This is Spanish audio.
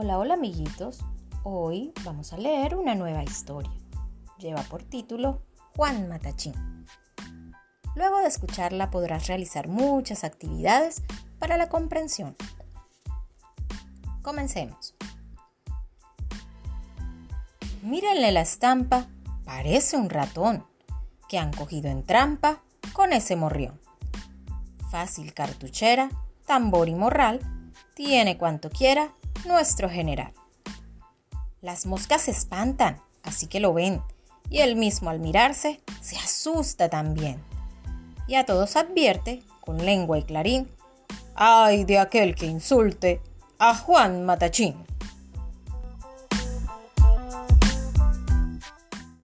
Hola, hola amiguitos. Hoy vamos a leer una nueva historia. Lleva por título Juan Matachín. Luego de escucharla podrás realizar muchas actividades para la comprensión. Comencemos. Mírenle la estampa, parece un ratón que han cogido en trampa con ese morrión. Fácil cartuchera, tambor y morral, tiene cuanto quiera nuestro general. Las moscas se espantan, así que lo ven, y él mismo al mirarse se asusta también. Y a todos advierte, con lengua y clarín, ay de aquel que insulte a Juan Matachín.